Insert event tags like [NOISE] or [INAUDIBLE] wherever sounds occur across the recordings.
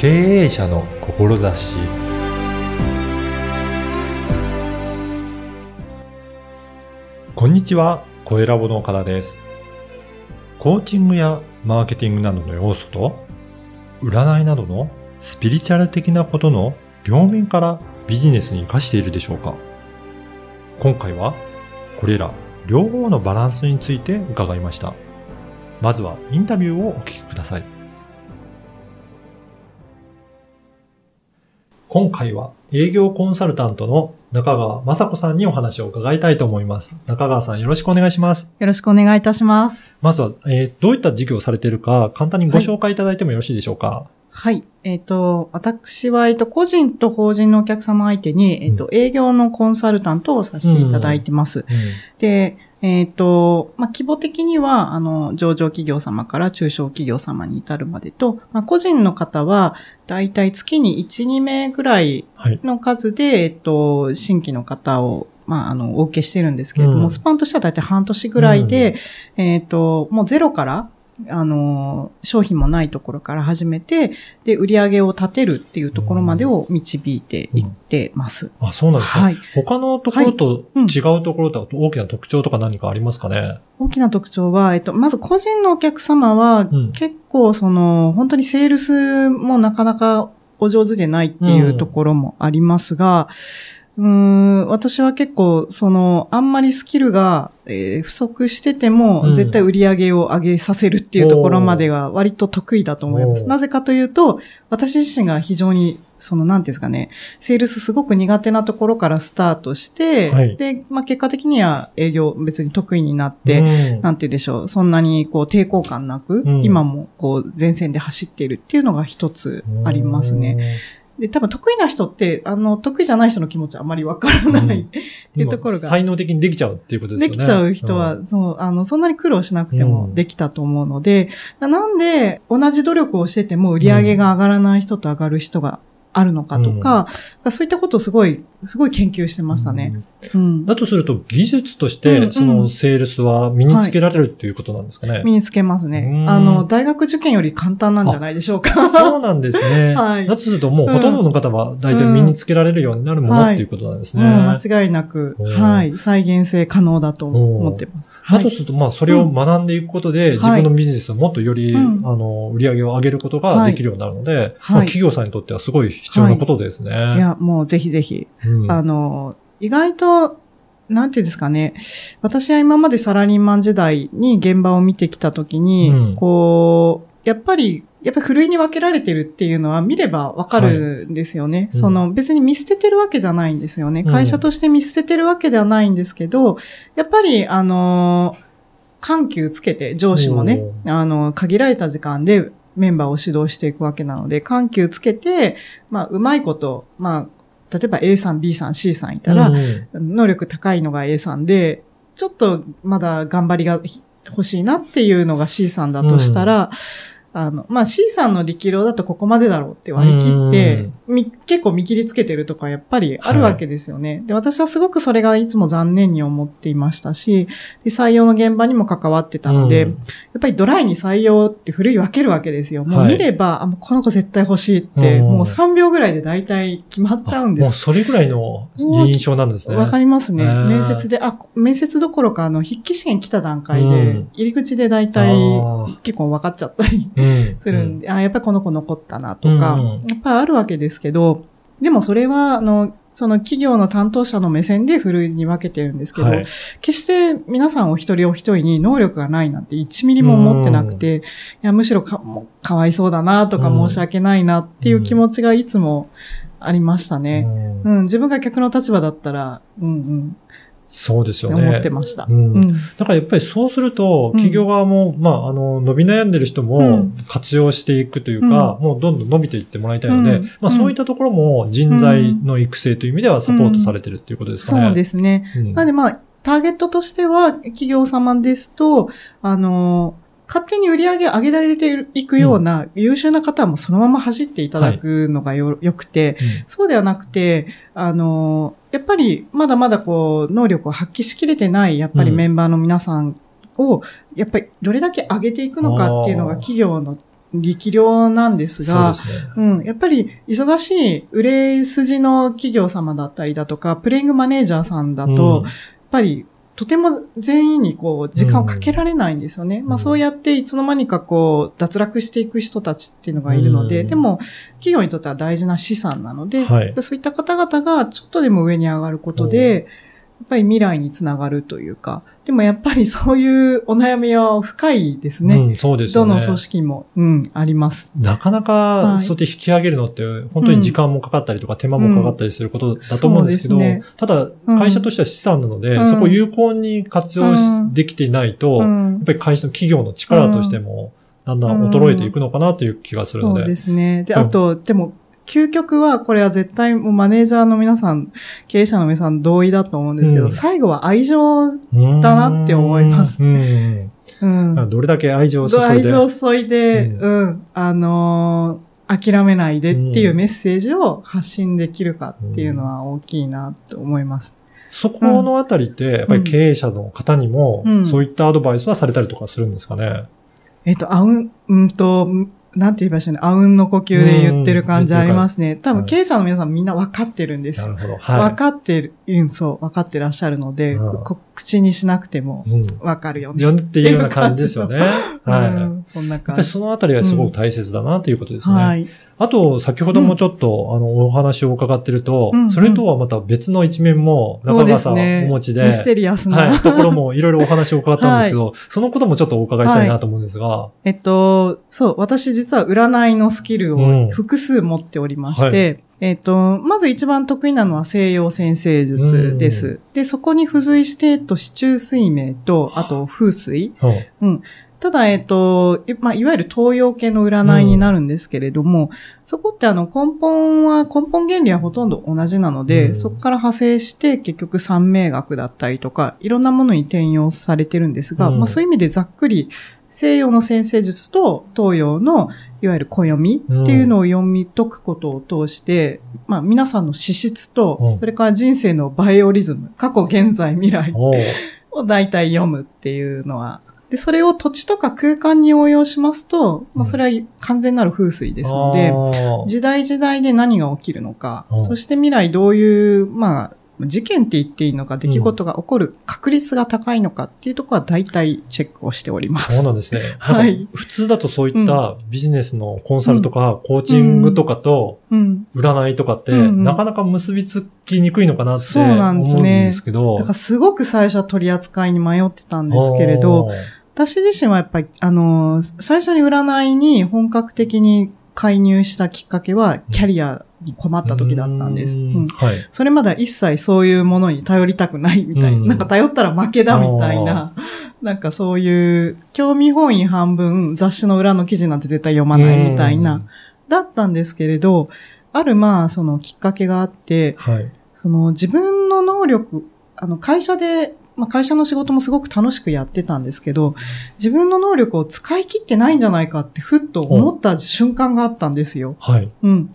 経営者の志こんにちは、声ラボの岡田です。コーチングやマーケティングなどの要素と、占いなどのスピリチュアル的なことの両面からビジネスに活かしているでしょうか今回は、これら両方のバランスについて伺いました。まずはインタビューをお聞きください。今回は営業コンサルタントの中川雅子さんにお話を伺いたいと思います。中川さんよろしくお願いします。よろしくお願いいたします。まずは、えーどういった事業をされているか簡単にご紹介いただいてもよろしいでしょうか？はい。えっ、と、私は、えっ、と、個人と法人のお客様相手に、えっ、と、営業のコンサルタントをさせていただいてます。で、えっ、と、まあ、規模的には、あの、上場企業様から中小企業様に至るまでと、まあ、個人の方は、だいたい月に1、2名ぐらいはい。の数で、えっ、と、新規の方を、まあ、あの、お受けしてるんですけれども、うんスパンとしてはだいたい半年ぐらいで、えっ、と、もうゼロから、あの、商品もないところから始めて、で、売り上げを立てるっていうところまでを導いていってます。あ、そうなんですね。はい。他のところとうん違うところと大きな特徴とか何かありますかね、大きな特徴は、えっと、まず個人のお客様はうん、結構その、本当にセールスもなかなかお上手でないっていうところもありますが、うーん、私は結構、その、あんまりスキルが、えー不足しててうも、ん絶対売り上げを上げさせるっていうところまでが割と得意だと思います。なぜかというと、私自身が非常に、その、なんですかね、セールスすごく苦手なところからスタートして、はいで、まあ、結果的には営業別に得意になって、うんなんて言うでしょう、そんなにこう抵抗感なく、うん今もこう前線で走っているっていうのが一つありますね。。で、多分得意な人って、あの、得意じゃない人の気持ちあまりわからない、うん。[LAUGHS] っていうところが。才能的にできちゃうっていうことですよね。できちゃう人は、ん。そう、あの、そんなに苦労しなくてうん。もできたと思うので、なんで同じ努力をしてても売り上げが上がらない人と上がる人があるのかとか、そういったことをすごい、すごい研究してましたね。うん。だとすると、技術として、んそのセールスは身につけられるっていうことなんですかね。身につけますねう。んあの、大学受験より簡単なんじゃないでしょうか。そうなんですね。[LAUGHS] はいだとすると、もううんほとんどの方は大体身につけられるようになるものはいっていうことなんですうん、ね。間違いなく、うんはい、再現性可能だと思ってます。はい。だとすると、まあ、それを学んでいくことで、ん自分のビジネスをもっとより、うんあの、売り上げを上げることができるようになるので、企業さんにとってはすごい必要なことですね。いや、もうぜひぜひ、うんあの、意外と、なんていうんですかね。私は今までサラリーマン時代に現場を見てきたときに、うんこう、やっぱり、やっぱりふるいに分けられてるっていうのは見ればわかるんですよね。うんその別に見捨ててるわけじゃないんですよね。うん会社として見捨ててるわけではないんですけど、やっぱりあの、緩急つけて上司もね、あの、限られた時間でメンバーを指導していくわけなので、緩急つけて、まあ、うまいこと、まあ、例えば A さん、B さん、C さんいたら、うん。能力高いのが A さんで、ちょっとまだ頑張りが欲しいなっていうのが C さんだとしたら、あの、まあ、C さんの力量だとここまでだろうって割り切って、み結構見切りつけてるとかやっぱりあるわけですよね。で、私はすごくそれがいつも残念に思っていましたし、で採用の現場にも関わってたので、うんやっぱりドライに採用って古い分けるわけですよ。もうはい見れば、あ、もうこの子絶対欲しいって、うんもう3秒ぐらいで大体決まっちゃうんです。もうそれぐらいの印象なんですね。わかりますね。面接で、あ、面接どころか、あの、筆記試験来た段階で、うん入り口で大体結構分かっちゃったりうんするんで、あ、やっぱりこの子残ったなとか、うんやっぱりあるわけですけど、でもそれは、あの、その企業の担当者の目線でフルに分けてるんですけど、はい。決して皆さんお一人お一人に能力がないなんて1ミリも思ってなくて、いや、むしろかもうかわいそうだなとかうん。申し訳ないなっていう気持ちがいつもありましたね。うん。うん、自分が逆の立場だったら、うんうん、そうですよね。思ってました。うんうん。だからやっぱりそうすると、うん企業側も、まあ、あの、伸び悩んでる人うもん活用していくというか、もうどんどん伸びていってもらいたいので、うんまあ、そういったところも人材の育成という意味ではサポートされてるっていうことですかね。そうですね。うんなのでまあ、ターゲットとしては、企業様ですと、あの、勝手に売り上げ上げられていくような優秀な方はもうそのまま走っていただくのがよ,、よくて、そうではなくて、あの、やっぱりまだまだこう、能力を発揮しきれてない、やっぱりうん。メンバーの皆さんを、やっぱりどれだけ上げていくのかっていうのが企業の力量なんですが、そうね。うん。やっぱり、忙しい、売れ筋の企業様だったりだとか、プレイングマネージャーさんだと、やっぱり、とても全員にこう、時間をかけられないんですよね。ん。まあそうやっていつの間にかこう、脱落していく人たちっていうのがいるので、うんでも、企業にとっては大事な資産なので、はい。そういった方々がちょっとでも上に上がることで、やっぱり未来につながるというか、でもやっぱりそういうお悩みは深いですね。うん、そうですよね。どの組織も、うん、あります。なかなか、はいそうやって引き上げるのって、本当に時間もかかったりとか、手間もかかったりすることだと思うんですけど、そうですねただ、会社としては資産なので、うんそこを有効に活用できていないと、やうんっぱり会社の企業の力としても、だんだん衰えていくのかなという気がするので。そうですね。で、うんあと、でも、究極は、これは絶対もうマネージャーの皆さん、経営者の皆さん同意だと思うんですけど、うん。最後は愛情、だなって思います。うん。うん。どれだけ愛情を注いで。愛情を注いで、ううん、あのー諦めないでっていうメッセージを発信できるかっていうのは大きいなと思います。そこのあたりって、やっぱり経営者の方にもう、ん。そういったアドバイスはされたりとかするんですかね？えっと、あうん、うんと、なんて言いましたね。あうんの呼吸で言ってる感じありますね。多分経営者の皆さんみんな分かってるんですよ。なるほど。はい。分かってる、うん、そう、分かってらっしゃるので、口にしなくてもうん。分かるよね。よっていうような感じですよね。[LAUGHS] はい。そんなぱ感じ。りそのあたりがすごく大切だなということですね。はい。あと、先ほどもちょっと、あの、お話を伺ってると、それとはまた別の一面も、中川さん。お持ちで、ミステリアスな。はい、ところもいろいろお話を伺ったんですけど、そのこともちょっとお伺いしたいなと思うんですが、えっと、そう、私実は占いのスキルうん。を複数持っておりまして、えっと、まず一番得意なのは西洋先生術です。で、そこに付随して、えっと、市中水明と、あと風水。うんただ、えっと、いまあ、いわゆる東洋系の占いになるんですけれども、そこってあの根本は、根本原理はほとんど同じなので、うん。そこから派生して結局三名学だったりとか、いろんなものに転用されてるんですが、うん。まあそういう意味でざっくり西洋の先生術と東洋のいわゆる暦っていうのを読み解くことを通して、まあ皆さんの資質と、うん。それから人生のバイオリズム、過去、現在、未来を大体読むっていうのは、で、それを土地とか空間に応用しますと、まあそれは完全なる風水ですので、あー。時代時代で何が起きるのかうん、そして未来どういう、まあ、事件って言っていいのか、出来事が起こる確率が高いのかっていうところは大体チェックをしております。そうなんですね。[LAUGHS] はい。普通だとそういったビジネスのコンサルとか、コーチングとかとうん。占いとかって、うんうん。なかなか結びつきにくいのかなってそう思うんなんですね。ですけど。だからすごく最初は取り扱いに迷ってたんですけれど、私自身はやっぱり、あの、最初に占いに本格的に介入したきっかけは、キャリアに困った時だったんです。ううんはい。それまでは一切そういうものに頼りたくないみたいな。うんなんか頼ったら負けだみたいな。[LAUGHS] なんかそういう、興味本位半分、雑誌の裏の記事なんて絶対読まないみたいな。だったんですけれど、あるまあ、そのきっかけがあって、はい。その自分の能力、あの会社で、まあ会社の仕事もすごく楽しくやってたんですけど、自分の能力を使い切ってないんじゃないかってふっと思った瞬間があったんですよ。はい。うん。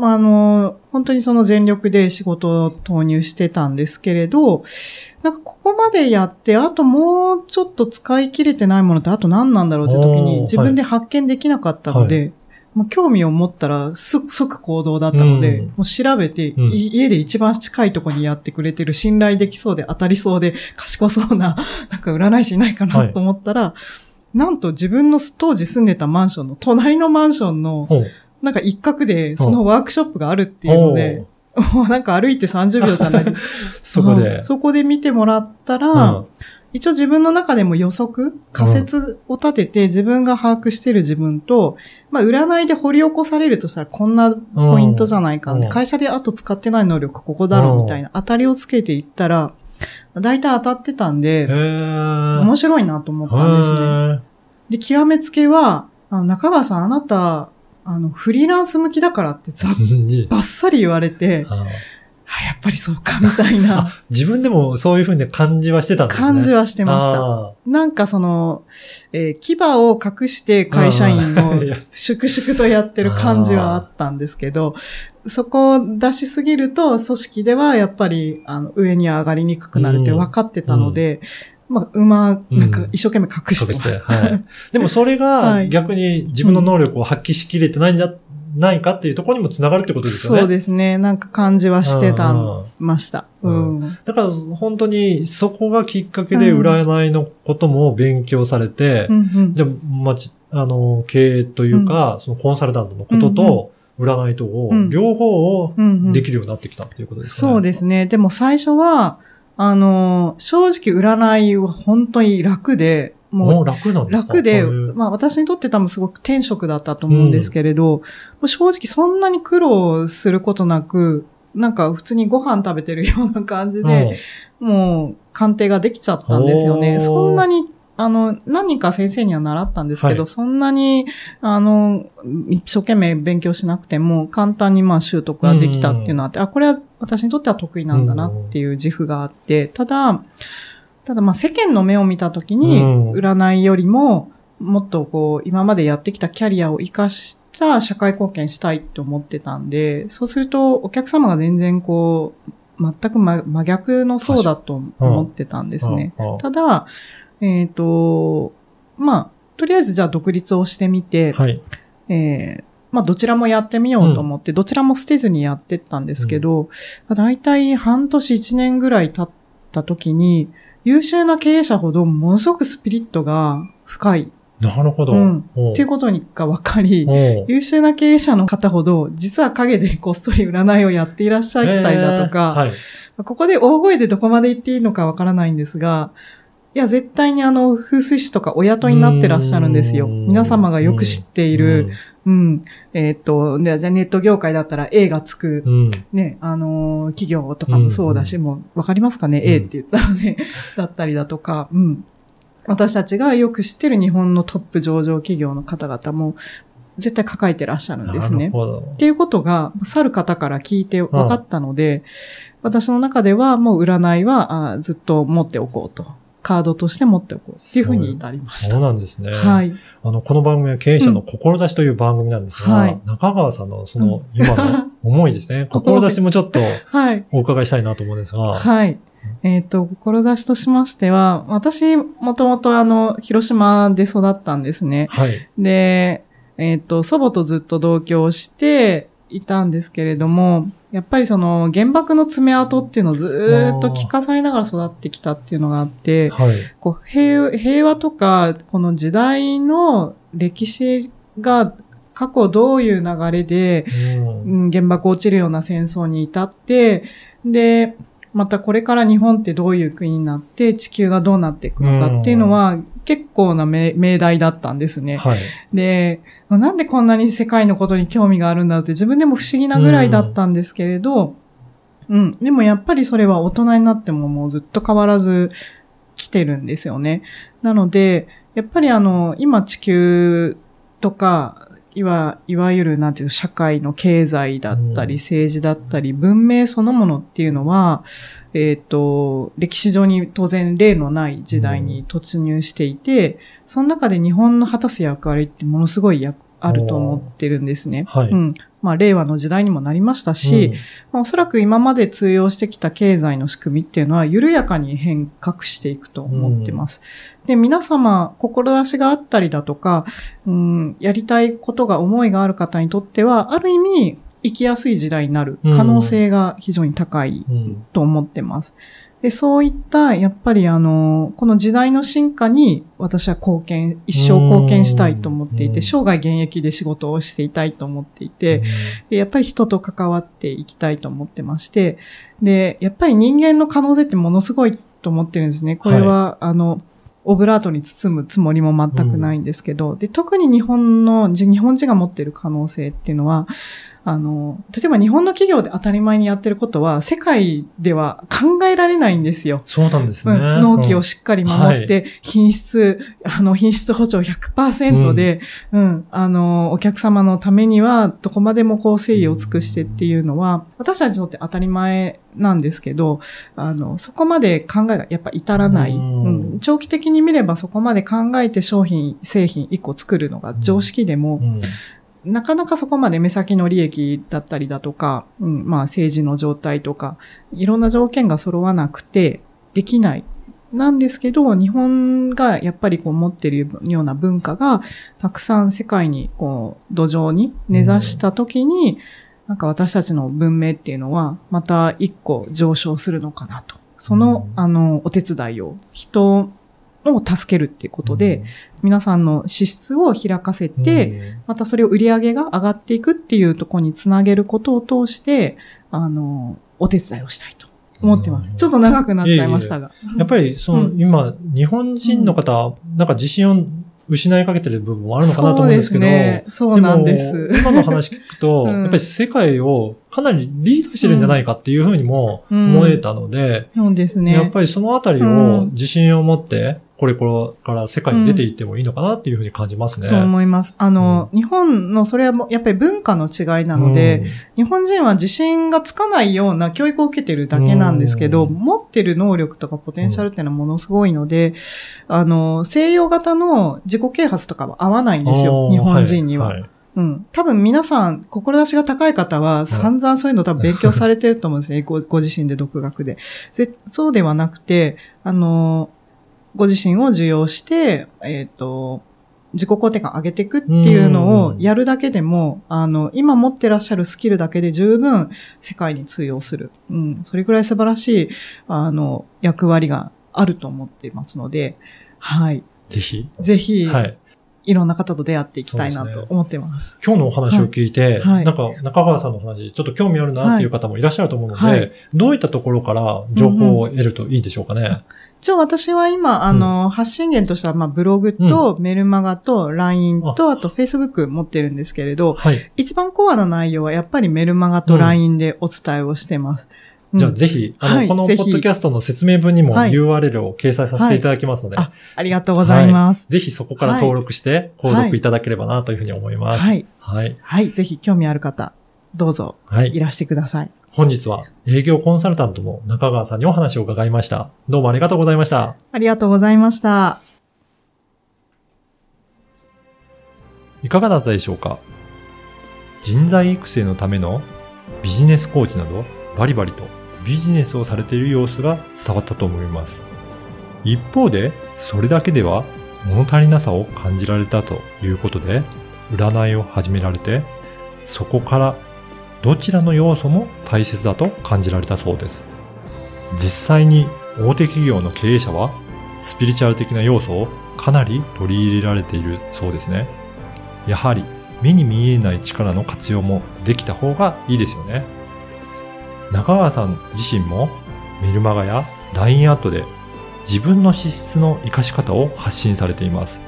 まあ、あの、本当にその全力で仕事を投入してたんですけれど、なんかここまでやって、あともうちょっと使い切れてないものってあと何なんだろうって時に自分で発見できなかったので、もう興味を持ったらす即行動だったので、うん。もう調べて、うん。い家で一番近いところにやってくれてる信頼できそうで当たりそうで賢そうな、[LAUGHS] なんか占い師いないかはない。と思ったら、なんと自分の当時住んでたマンションの隣のマンションのなんか一角でそのワークショップがあるっていうので、[LAUGHS] もうなんか歩いて30秒じゃない。で [LAUGHS] そこで。うん。そこで見てもらったら、うん一応自分の中でも予測、仮説を立てて自分が把握してる自分と、まあ占いで掘り起こされるとしたらこんなポイントじゃないか、うん。会社であと使ってない能力ここだろうみたいな当たりをつけていったら、大体当たってたんで、面白いなと思ったんですね。へで、極めつけは、あの中川さんあなた、あの、フリーランス向きだからってざっーバッサリ言われて、やっぱりそうか、みたいな。あ自分でもそういうふうに感じはしてたんですね。感じはしてました。あなんかその、えー牙を隠して会社員を粛々とやってる感じはあったんですけど、そこを出しすぎると組織ではやっぱりあの上に上がりにくくなるってうん。分かってたので、まあ、うま、うん。なんか一生懸命隠して。ます。隠してはい。でもそれ [LAUGHS] はがい。逆に自分の能力を発揮しきれてないんじゃないかっていうところにもつながるってことですよね。そうですね。なんか感じはしてたました。ううんん。だから本当にそこがきっかけで占いのことも勉強されて、じゃあ、まち、あの、経営というか、そのコンサルタントのことと、占いとを、うん両方をできるようになってきたっていうことですかね。そうですね。でも最初は、あの、正直占いは本当に楽で、ももうう楽なんですか？楽で、まあ私にとって多分すごく天職だったと思うんですけれど、もう正直そんなに苦労することなく、なんか普通にご飯食べてるような感じで、もう鑑定ができちゃったんですよね。そんなに、あの、何人か先生には習ったんですけど、はい。そんなに、あの、一生懸命勉強しなくても、簡単にまあ習得ができたっていうのがあって、あ、これは私にとっては得意なんだなっていう自負があって、ただ、ただまあ世間の目を見たときに、うん。占いよりも、もっとこう、今までやってきたキャリアを活かした社会貢献したいって思ってたんで、そうするとお客様が全然こう、全く真真逆の層だと思ってたんですね。ただ、えっ、と、まあ、とりあえずじゃあ独立をしてみて、はい。えーまあどちらもやってみようと思って、どちらも捨てずにやってったんですけど、だいたい半年一年ぐらい経った時に、優秀な経営者ほどものすごくスピリットが深いなるほど。うんっていうことが分かり、優秀な経営者の方ほど、実は陰でこっそり占いをやっていらっしゃったりだとか、えーはい。ここで大声でどこまで言っていいのかわからないんですが、いや、絶対にあの、風水師とかお雇いになってらっしゃるんですよ。うん皆様がよく知っている、うん、えーっと、でじゃあネット業界だったら A がつく、うん、うん。ね、あのー企業とかもそうだし、もう、わかりますかね、?A って言ったらね、[LAUGHS] だったりだとか、うん。私たちがよく知ってる日本のトップ上場企業の方々も、絶対抱えてらっしゃるんですね。っていうことが、去る方から聞いて分かったので、私の中ではもう占いはあずっと持っておこうと。カードとして持っておこうっていうふうに至りました。そうなんですね。はい。あの、この番組は経営者の志という番組なんですが、はい中川さんのその今の思いですね。[LAUGHS] 志もちょっと [LAUGHS] はい。お伺いしたいなと思うんですが、はい。えっ、と、志としましては、私、もともとあの、広島で育ったんですね。はい。で、えっ、と、祖母とずっと同居していたんですけれども、やっぱりその原爆の爪痕っていうのをずーっと聞かされながら育ってきたっていうのがあって、はい。こう平平和とか、この時代の歴史が過去どういう流れで、うんうん原爆落ちるような戦争に至って、で、またこれから日本ってどういう国になって地球がどうなっていくのかっていうのは結構な命命題だったんですね。はい。で、なんでこんなに世界のことに興味があるんだろうって自分でも不思議なぐらいだったんですけれど、うん、でもやっぱりそれは大人になってももうずっと変わらず来てるんですよね。なので、やっぱりあの、今地球とか、いわ、いわゆるなんていうの社会の経済だったりうん。政治だったり文明そのものっていうのは、えっ、と、歴史上に当然例のない時代に突入していて、その中で日本の果たす役割ってものすごい役あると思ってるんですね。はいうん。まあ、令和の時代にもなりましたし、まあ、おそらく今まで通用してきた経済の仕組みっていうのは緩やかに変革していくと思ってます。で、皆様、志があったりだとか、うん、やりたいことが思いがある方にとっては、ある意味、生きやすい時代になる可能性が非常に高いと思ってます。で、そういった、やっぱりあの、この時代の進化に私は貢献、一生貢献したいと思っていうん。て、生涯現役で仕事をしていたいと思っていて、でやっぱり人と関わっていきたいと思ってまして、で、やっぱり人間の可能性ってものすごいと思ってるんですね。これは、あの、オブラートに包むつもりも全くないんですけど、で、特に日本の、じ日本人が持っている可能性っていうのは、あの、例えば日本の企業で当たり前にやってることは、世界では考えられないんですよ。そうなんですね。うん。納期をしっかり守って、品質、あの、品質保証100%で、うん、あの、お客様のためには、どこまでもこう、誠意を尽くしてっていうのは、私たちにとって当たり前なんですけど、あの、そこまで考えがやっぱ至らない。ううん。ん、長期的に見ればそこまで考えて商品、製品1個作るのが常識でも、うんなかなかそこまで目先の利益だったりだとか、うん、まあ政治の状態とか、いろんな条件が揃わなくて、できないなんですけど、日本がやっぱりこう持っているような文化が、たくさん世界にこう、土壌に根ざしたときに、なんか私たちの文明っていうのは、また一個上昇するのかなと。その、あの、お手伝いを、人を助けるっていうことで、皆さんの資質を開かせて、またそれを売り上げが上がっていくっていうところにつなげることを通して、あの、お手伝いをしたいと思ってます。ちょっと長くなっちゃいましたが。[LAUGHS] やっぱり、その、うん、今、日本人の方、なんか自信を失いかけてる部分もあるのかなと思うんですけど。そうね。そうなんです。今の話聞くと、[LAUGHS] うん、やっぱり世界をかなりリードしてるんじゃないかっていうふうにも思えたので、うん、そうですね。やっぱりそのあたりを自信を持って、これから世界に出ていってもいいのかなっていうふうに感じますね。そう思います。あの、日本の、それはもやっぱり文化の違いなので、日本人は自信がつかないような教育を受けてるだけなんですけど、持ってる能力とかポテンシャルっていうのはものすごいので、あの、西洋型の自己啓発とかは合わないんですよ、日本人には。はいはいうん。多分皆さん、志が高い方は散々そういうの多分勉強されてると思うんですね。[LAUGHS] ごご自身で独学で。そうではなくて、あの、ご自身を受容して、えっ、ー、と、自己肯定感上げていくっていうのをやるだけでも、あの、今持ってらっしゃるスキルだけで十分世界に通用する。うん。それくらい素晴らしい、あの、役割があると思っていますので、はい。ぜひ。ぜひ。はい。いろんな方と出会っていきたいなと思ってます。すね、今日のお話を聞いて、はい、なんか中川さんの話、ちょっと興味あるなっていう方もいらっしゃると思うので、はい、どういったところから情報を得るといいでしょうかね。うんうん一応私は今、あの、うん、発信源としては、まあ、ブログと、メルマガと、LINE と、あと、Facebook 持ってるんですけれど、はい、一番コアな内容は、やっぱりメルマガと LINE でお伝えをしてます。うん、じゃあ、ぜひ、あの、はい、このポッドキャストの説明文にも URL を掲載させていただきますので、はいあ。ありがとうございます。ぜひそこから登録して、購読いただければなというふうに思います。はい。はい。はい。ぜひ、興味ある方、どうぞ、いらしてください本日は営業コンサルタントの中川さんにお話を伺いました。どうもありがとうございました。ありがとうございました。いかがだったでしょうか？人材育成のためのビジネスコーチなどバリバリとビジネスをされている様子が伝わったと思います。一方で、それだけでは物足りなさを感じられたということで、占いを始められて、そこからどちらの要素も大切だと感じられたそうです。実際に大手企業の経営者はスピリチュアル的な要素をかなり取り入れられているそうですね。やはり目に見えない力の活用もできた方がいいですよね。中川さん自身もメルマガや LINE アットで自分の資質の活かし方を発信されています。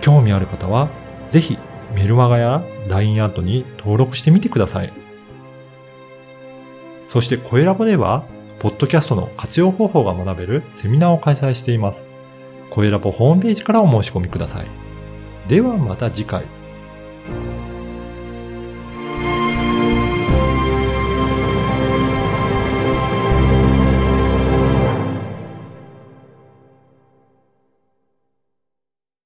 興味ある方はぜひメルマガや LINE アートに登録してみてください。そして声ラボでは、ポッドキャストの活用方法が学べるセミナーを開催しています。声ラボホームページからお申し込みください。ではまた次回。